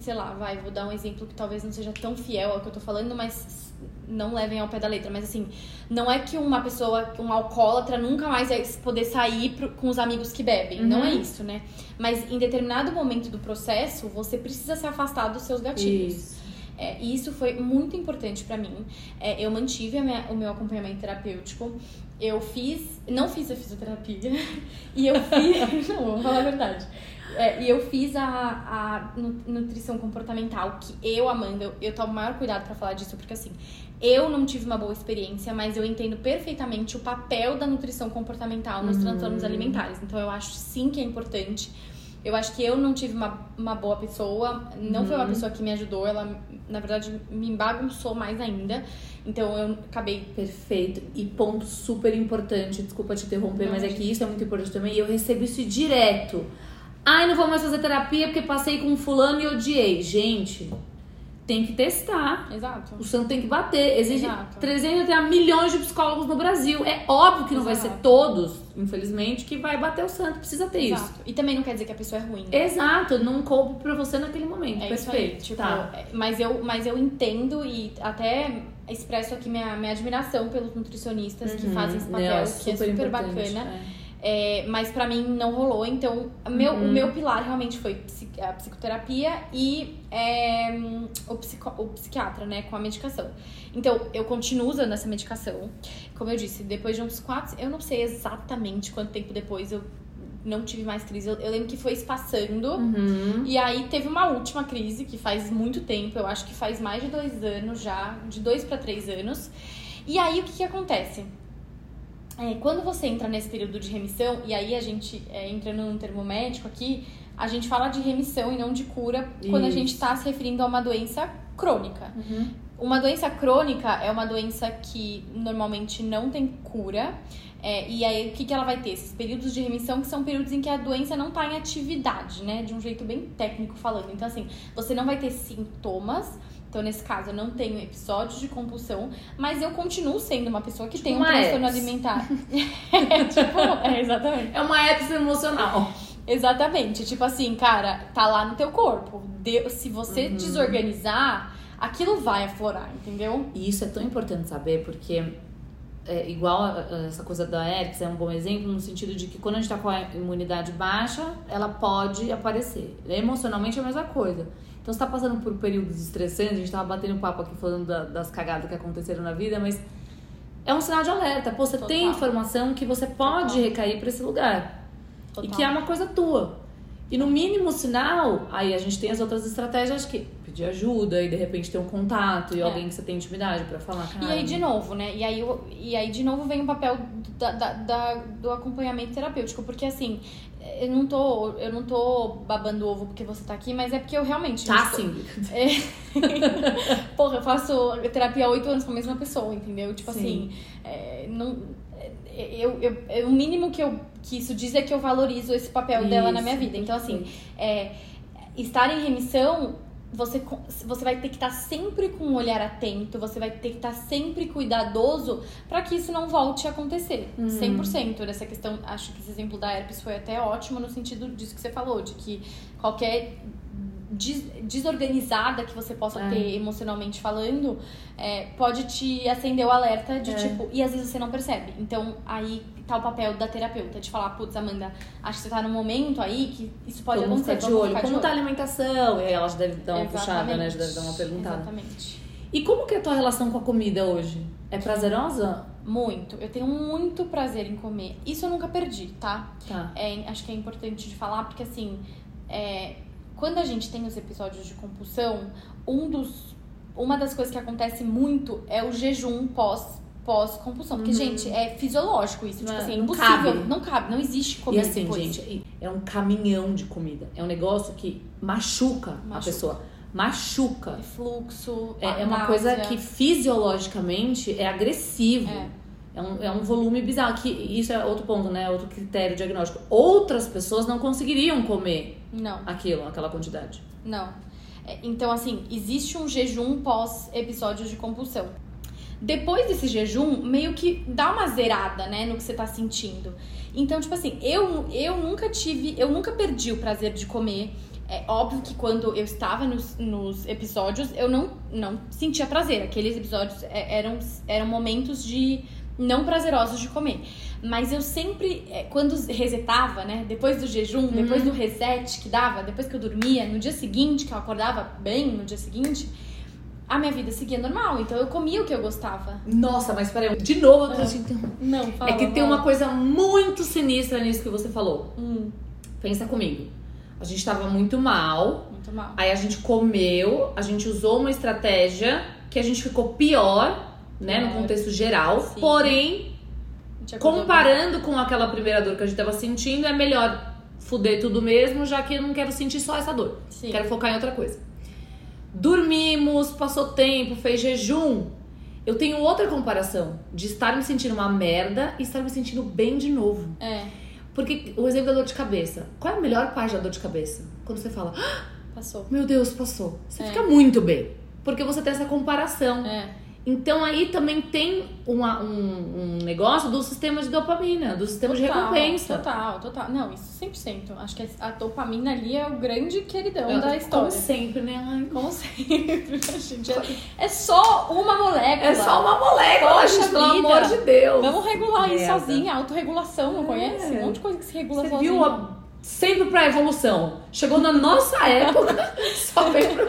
sei lá, vai, vou dar um exemplo que talvez não seja tão fiel ao que eu tô falando, mas não levem ao pé da letra. Mas assim, não é que uma pessoa, um alcoólatra, nunca mais vai poder sair pro, com os amigos que bebem. Uhum. Não é isso, né? Mas em determinado momento do processo, você precisa se afastar dos seus gatilhos. Isso. É, e isso foi muito importante para mim. É, eu mantive minha, o meu acompanhamento terapêutico. Eu fiz. Não fiz a fisioterapia. e eu fiz. não, vou falar a verdade. É, e eu fiz a, a nutrição comportamental, que eu, Amanda, eu, eu tomo maior cuidado para falar disso, porque assim, eu não tive uma boa experiência, mas eu entendo perfeitamente o papel da nutrição comportamental nos uhum. transtornos alimentares. Então eu acho sim que é importante. Eu acho que eu não tive uma, uma boa pessoa, não uhum. foi uma uhum. pessoa que me ajudou, ela, na verdade, me bagunçou mais ainda. Então eu acabei. Perfeito. E ponto super importante, desculpa te interromper, não, mas é que isso é muito importante também. E eu recebo isso direto. Ai, não vou mais fazer terapia porque passei com um fulano e odiei. Gente, tem que testar. Exato. O santo tem que bater. Exige Exato. 300 milhões de psicólogos no Brasil. É óbvio que não Exato. vai ser todos, infelizmente, que vai bater o santo. Precisa ter Exato. isso. E também não quer dizer que a pessoa é ruim. Né? Exato. Não coube pra você naquele momento. É Perfeito. Tipo, tá. É, mas, eu, mas eu entendo e até expresso aqui minha, minha admiração pelos nutricionistas uhum. que fazem esse papel, não, é que é super bacana. É. É, mas para mim não rolou, então meu, uhum. o meu pilar realmente foi a psicoterapia e é, o, psico, o psiquiatra, né, com a medicação. Então eu continuo usando essa medicação. Como eu disse, depois de uns quatro, eu não sei exatamente quanto tempo depois eu não tive mais crise. Eu, eu lembro que foi espaçando. Uhum. E aí teve uma última crise que faz muito tempo, eu acho que faz mais de dois anos já, de dois para três anos. E aí o que, que acontece? É, quando você entra nesse período de remissão, e aí a gente, é, entrando num termo médico aqui, a gente fala de remissão e não de cura Isso. quando a gente está se referindo a uma doença crônica. Uhum. Uma doença crônica é uma doença que normalmente não tem cura. É, e aí, o que, que ela vai ter? Esses períodos de remissão que são períodos em que a doença não está em atividade, né? De um jeito bem técnico falando. Então, assim, você não vai ter sintomas, então, nesse caso, eu não tenho episódios de compulsão, mas eu continuo sendo uma pessoa que tipo tem um transtorno alimentar. é, tipo, é, exatamente. É uma herpes emocional. Exatamente. Tipo assim, cara, tá lá no teu corpo. De, se você uhum. desorganizar, aquilo vai aflorar, entendeu? E isso é tão importante saber porque é, igual a- a essa coisa da herpes, é um bom exemplo no sentido de que quando a gente tá com a imunidade baixa, ela pode aparecer. Emocionalmente é a mesma coisa. Então você tá passando por períodos estressantes, a gente tava batendo papo aqui falando da- das cagadas que aconteceram na vida, mas é um sinal de alerta. Pô, você tem Total. informação que você pode Total. recair pra esse lugar. Total. E que é uma coisa tua. E no mínimo sinal, aí a gente tem as outras estratégias que pedir ajuda e de repente ter um contato e É. alguém que você tem intimidade pra falar, E cara. aí, de novo, né? E aí, e aí de novo, vem o papel da, da- da- do acompanhamento terapêutico. Porque, assim, eu não tô, eu não tô babando ovo porque você tá aqui, mas é porque eu realmente... Tá tipo, sim. É. Porra, eu faço terapia há oito anos com a mesma pessoa, entendeu? Tipo Sim. assim, é, não, é, eu, eu, é, o mínimo que, eu, que isso diz é que eu valorizo esse papel dela na minha Isso. vida. Então, assim, é, estar em remissão, você, você vai ter que estar sempre com um olhar atento, você vai ter que estar sempre cuidadoso para que isso não volte a acontecer. Uhum. 100% nessa questão. Acho que esse exemplo da herpes foi até ótimo no sentido disso que você falou, de que qualquer desorganizada que você possa É. ter emocionalmente falando, é, pode te acender o alerta de É. tipo, e às vezes você não percebe. Então aí tá o papel da terapeuta, de falar, putz, Amanda, acho que você tá num momento aí que isso pode Vamos acontecer. ficar de olho. ficar Como tá a alimentação? E aí ela já deve dar uma puxada, né? Já deve dar uma perguntada. Exatamente. E como que é a tua relação com a comida hoje? É prazerosa? Muito. Eu tenho muito prazer em comer. Isso eu nunca perdi, tá? Tá. É, acho que é importante de falar, porque assim, é, quando a gente tem os episódios de compulsão, um dos, uma das coisas que acontece muito é o jejum pós pós compulsão, porque gente, é fisiológico isso, tipo Não, assim, é impossível, cabe. não cabe, não existe E comida assim, depois. gente, é um caminhão de comida. É um negócio que machuca, a Machuca. pessoa. Machuca. É fluxo, É, é uma coisa que fisiologicamente é agressivo. É. É um, é um volume bizarro. Que isso é outro ponto, né? Outro critério diagnóstico. Outras pessoas não conseguiriam comer Não. aquilo, aquela quantidade. Não. É, Então, assim, existe um jejum pós episódio de compulsão. Depois desse jejum, meio que dá uma zerada, né, no que você tá sentindo. Então, tipo assim, eu, eu nunca tive, eu nunca perdi o prazer de comer. É óbvio que quando eu estava nos, nos episódios, eu não, não sentia prazer. Aqueles episódios é, eram, eram momentos de não prazerosos de comer. Mas eu sempre, é, quando resetava, né? Depois do jejum, depois do reset que dava, depois que eu dormia, no dia seguinte, que eu acordava bem no dia seguinte, a minha vida seguia normal. Então eu comia o que eu gostava. Nossa, mas peraí, de novo eu tô Ah. te. Não, fala. É que tem uma coisa muito sinistra nisso que você falou. Hum, Pensa comigo. A gente tava muito mal, muito mal. aí a gente comeu, a gente usou uma estratégia que a gente ficou pior, né, no É. contexto geral. Sim. Porém, comparando com aquela primeira dor que a gente tava sentindo, é melhor fuder tudo mesmo, já que eu não quero sentir só essa dor. Sim. Quero focar em outra coisa. Dormimos, passou tempo, fez jejum. Eu tenho outra comparação de estar me sentindo uma merda e estar me sentindo bem de novo. É, Porque o exemplo da dor de cabeça. Qual é a melhor parte da dor de cabeça? Quando você fala, "Ah, passou. meu Deus, passou. Você É. fica muito bem. Porque você tem essa comparação. É. Então aí também tem uma- um, um negócio do sistema de dopamina, do sistema de Total, recompensa. Total, total. Não, isso 100%. Acho que a dopamina ali é o grande queridão Eu- da história. Como sempre, né? Ai, Como sempre, gente. É, é só uma molécula. É só uma molécula, Poxa gente, pelo amor de Deus. Vamos regular isso sozinha. Autorregulação, não É. conhece? Um monte de coisa que se regula Você sozinha. viu a- sempre pra evolução. Chegou na nossa época, só veio pra...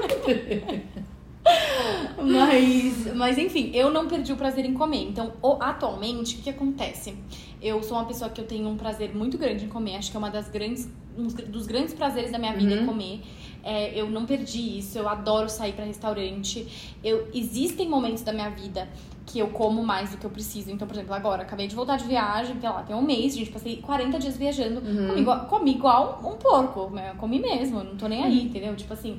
Mas, mas enfim, eu não perdi o prazer em comer. Então, o- atualmente, o que acontece? Eu sou uma pessoa que eu tenho um prazer muito grande em comer. Acho que é uma das grandes, um dos grandes prazeres da minha vida Uhum. é comer. É, eu não perdi isso. Eu adoro sair pra restaurante. Eu, existem momentos da minha vida que eu como mais do que eu preciso. Então, por exemplo, agora, acabei de voltar de viagem, sei lá, tem um mês, gente, passei 40 dias viajando. Uhum. Comi, igual, comi igual um porco, né? comi mesmo, não tô nem aí, Uhum. entendeu? Tipo assim,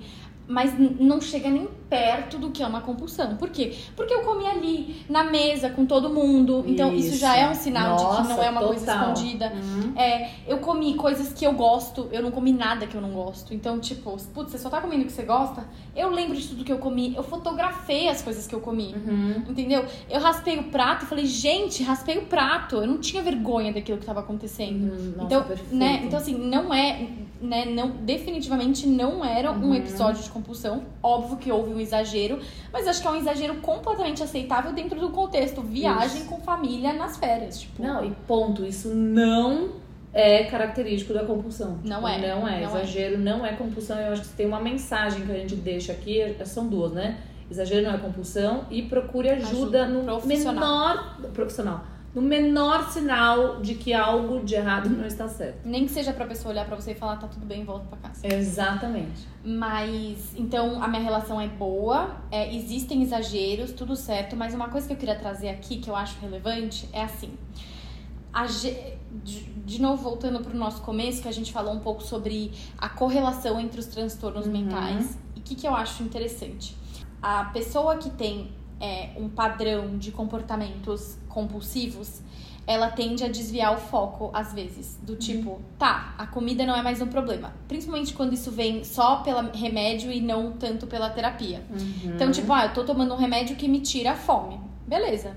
mas não chega nem perto do que é uma compulsão. Por quê? Porque eu comi ali, na mesa, com todo mundo. Então, isso, Isso. já é um sinal de que Nossa, não é uma coisa total. escondida. Uhum. É, eu comi coisas que eu gosto, eu não comi nada que eu não gosto. Então, tipo, putz, você só tá comendo o que você gosta? Eu lembro de tudo que eu comi, eu fotografei as coisas que eu comi. Uhum. Entendeu? eu raspei o prato e falei, gente, raspei o prato. Eu não tinha vergonha daquilo que estava acontecendo. Hum, nossa, então, perfeito. né? Então, assim, não é. Né, não, definitivamente não era um Uhum. episódio de compulsão. Óbvio que houve um exagero, mas acho que é um exagero completamente aceitável dentro do contexto. Viagem com família nas férias. Tipo, Não, e ponto. Isso não é característico da compulsão. Não é, Não é. não é. Exagero não é compulsão. Eu acho que tem uma mensagem que a gente deixa aqui, são duas, né? Exagero não é compulsão e procure ajuda, Ajuda no menor profissional, no menor sinal de que algo de errado não está certo. nem que seja pra pessoa olhar pra você e falar, tá tudo bem, volta pra casa. Exatamente. Mas, então, a minha relação é boa, é, existem exageros, tudo certo, mas uma coisa que eu queria trazer aqui, que eu acho relevante, é assim. a de novo, voltando pro nosso começo, que a gente falou um pouco sobre a correlação entre os transtornos Uhum. mentais. E o que, que eu acho interessante? A pessoa que tem é, um padrão de comportamentos compulsivos, ela tende a desviar o foco, às vezes. Do tipo, tá, a comida não é mais um problema. Principalmente quando isso vem só pelo remédio e não tanto pela terapia. Então, tipo, ah, eu tô tomando um remédio que me tira a fome. Beleza.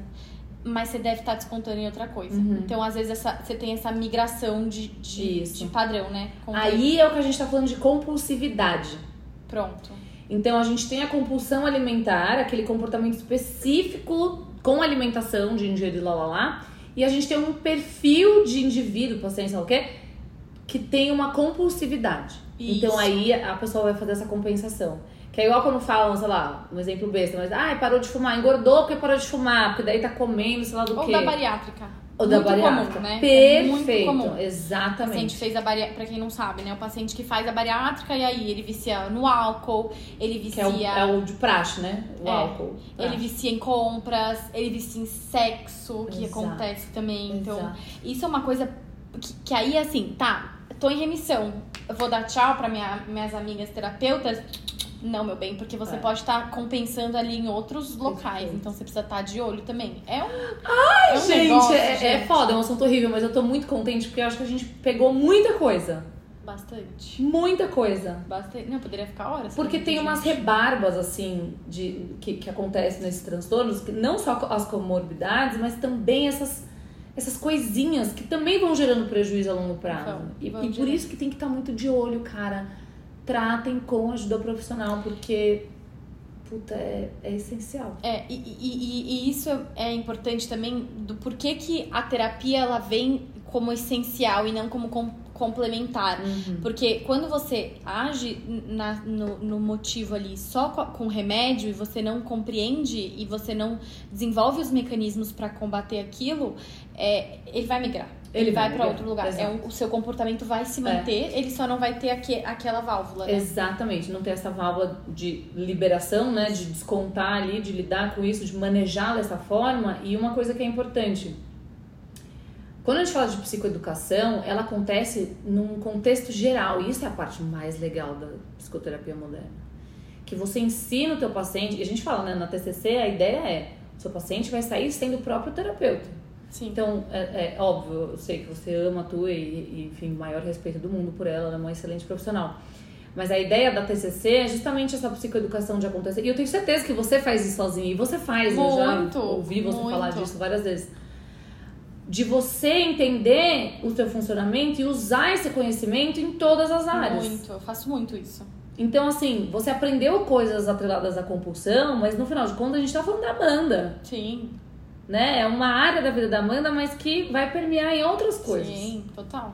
Mas você deve estar descontando em outra coisa. Uhum. Então, às vezes, essa, você tem essa migração de, de, de padrão, né? Aí é o que a gente tá falando de compulsividade. Pronto. Então a gente tem a compulsão alimentar, aquele comportamento específico com alimentação de ingerir lá lá lá. E a gente tem um perfil de indivíduo, paciente, sei o quê, que tem uma compulsividade. Isso. Então aí a pessoa vai fazer essa compensação. Que é igual quando falam, sei lá, um exemplo besta, mas ai, parou de fumar, engordou porque parou de fumar, porque daí tá comendo, sei lá do Ou quê. da bariátrica. Ou da Muito bariátrica. comum, né? É muito Perfeito, comum. O paciente exatamente. fez a bariátrica, pra quem não sabe, né? O paciente que faz a bariátrica e aí ele vicia no álcool, ele Que vicia, é o, é o de praxe, né? O É. álcool. ele Praxe. vicia em compras, ele vicia em sexo, que Exato. acontece também. Então, Exato. isso é uma coisa que, que aí, assim, tá, tô em remissão. Eu vou dar tchau pra minha, minhas amigas terapeutas. Não, meu bem, porque você É. pode estar compensando ali em outros locais. Então você precisa estar de olho também. É um. é um gente, negócio, é, é gente. foda, é um assunto horrível, mas eu tô muito contente porque eu acho que a gente pegou muita coisa. Bastante. Muita coisa. Bastante. Não, poderia ficar horas. Porque tem de umas gente. rebarbas, assim, de, que, que acontecem nesses transtornos, que não só as comorbidades, mas também essas, essas coisinhas que também vão gerando prejuízo a longo prazo. Vão, e, e por isso que tem que estar muito de olho, cara. Tratem com ajuda profissional, porque, puta, é, é essencial. É, e, e, e- isso é importante também do porquê que a terapia ela vem como essencial e não como com- complementar. Porque quando você age na- no, no motivo ali só co- com remédio e você não compreende e você não desenvolve os mecanismos para combater aquilo, é, ele vai migrar. Ele, vai para outro lugar. É um- o seu comportamento vai se manter, ele só não vai ter aque- aquela válvula, né? Exatamente, não tem essa válvula de liberação, né? De descontar ali, de lidar com isso, de manejar dessa forma. E uma coisa que é importante. Quando a gente fala de psicoeducação, ela acontece num contexto geral. E isso é a parte mais legal da psicoterapia moderna. Que você ensina o teu paciente, e a gente fala, né, na TCC, a ideia é, o seu paciente vai sair sendo o próprio terapeuta. Sim. Então, é, é óbvio, eu sei que você ama a tua e, e, enfim, maior respeito do mundo por ela, ela é uma excelente profissional. Mas a ideia da TCC é justamente essa psicoeducação de acontecer. E eu tenho certeza que você faz isso sozinha. E você faz, eu Muito, já ouvi você muito. falar disso várias vezes. De você entender o teu funcionamento e usar esse conhecimento em todas as áreas. Muito, eu faço muito isso. Então, assim, você aprendeu coisas atreladas à compulsão, mas no final de contas a gente tá falando da Amanda Sim, né? É uma área da vida da Amanda, mas que vai permear em outras coisas. Sim, total.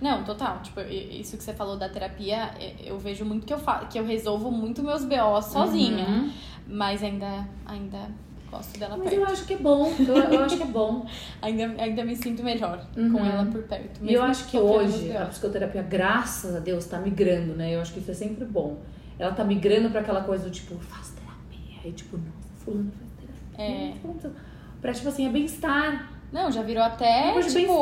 Não, total. Tipo, isso que você falou da terapia, eu vejo muito que eu fa que eu resolvo muito meus BOs sozinha. Uhum. Mas ainda, ainda gosto dela Mas perto. eu acho que é bom, eu, eu acho que é bom. Ainda, ainda me sinto melhor Uhum. com ela por perto. E eu mesmo acho que hoje a psicoterapia, graças a Deus, tá migrando, né? Eu acho que isso é sempre bom. Ela tá migrando pra aquela coisa do tipo, faz terapia. Aí, tipo, nossa, fulano faz terapia. É. Faz- Pra, tipo assim, é bem-estar. Não, já virou até, Hoje tipo,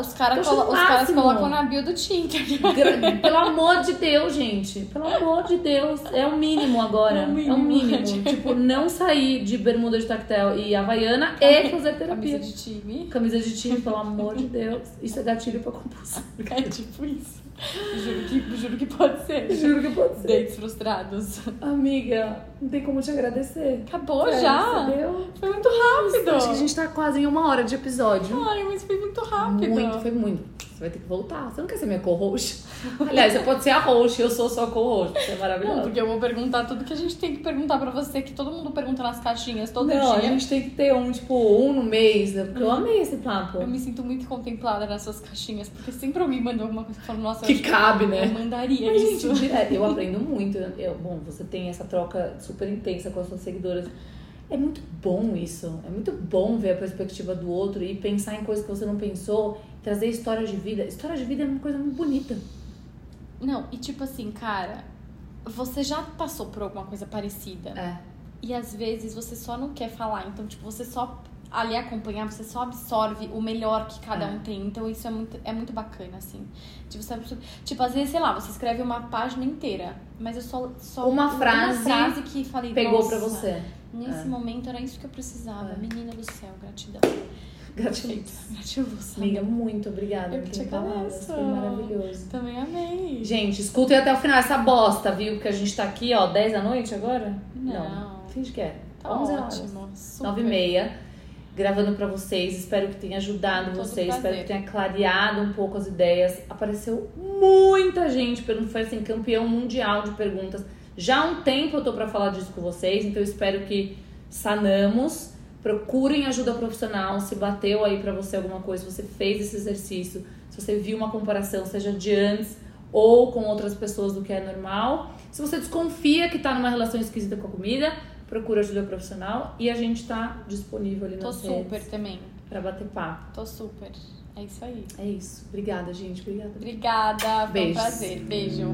os, cara Poxa, colo- os caras colocam na bio do Tinder. Gra- Pelo amor de Deus, gente. Pelo amor de Deus. É o mínimo agora. É o mínimo. É o mínimo. tipo, não sair de bermuda de tactel e havaiana e fazer terapia. Camisa de time. Camisa de time, pelo amor de Deus. Isso é gatilho pra compulsão. É tipo isso. Juro que, juro que pode ser. Juro que pode ser. Dates frustrados. Amiga, não tem como te agradecer. Acabou É, já? Entendeu? Foi muito rápido. Acho que a gente tá quase em uma hora de episódio. Ai, mas foi muito rápido. Muito, foi muito. Você vai ter que voltar. Você não quer ser minha co-host? Aliás, você pode ser a host, eu sou sua co-host. Você é Não, maravilhosa. porque eu vou perguntar tudo que a gente tem que perguntar pra você, que todo mundo pergunta nas caixinhas todo não, a dia. gente tem que ter um, tipo, um no mês, né? Porque eu amei esse papo. Eu me sinto muito contemplada nessas caixinhas, porque sempre alguém mandou alguma coisa e falo, nossa, eu Que cabe, eu né? mandaria Mas, isso. gente, direto, eu aprendo muito. Eu, bom, você tem essa troca super intensa com as suas seguidoras. É muito bom isso. É muito bom ver a perspectiva do outro e pensar em coisas que você não pensou, trazer histórias de vida. História de vida é uma coisa muito bonita. Não, e tipo assim, cara, você já passou por alguma coisa parecida. É. E às vezes você só não quer falar. Então, tipo, você só ali acompanhar, você só absorve o melhor que cada É. um tem. Então isso é muito, é muito bacana, assim. Tipo, você absorve- tipo, às vezes, sei lá, você escreve uma página inteira, mas eu só. só Uma frase frase que falei. Pegou "Nossa, pra você. Nesse É. momento era isso que eu precisava. É. Menina do céu, gratidão. Gratiluz. Amiga, muito obrigada. Eu não que te agradeço. Foi maravilhoso. Também amei. Gente, escutem até o final essa bosta, viu? Porque a gente tá aqui, ó, 10 da noite agora? Não. Finge que é. Tá 11 horas. ótimo. super. 9 e meia, gravando pra vocês. Espero que tenha ajudado Todo vocês, prazer. espero que tenha clareado um pouco as ideias. Apareceu muita gente foi assim, campeão mundial de perguntas. Já há um tempo eu tô pra falar disso com vocês, então eu espero que sanamos. Procurem ajuda profissional, se bateu aí pra você alguma coisa, se você fez esse exercício, se você viu uma comparação, seja de antes ou com outras pessoas do que é normal. Se você desconfia que tá numa relação esquisita com a comida, procura ajuda profissional e a gente tá disponível ali Tô nas super também. pra bater papo. Tô super. É isso aí. É isso. Obrigada, gente. Obrigada. Obrigada. Foi um prazer. Beijo.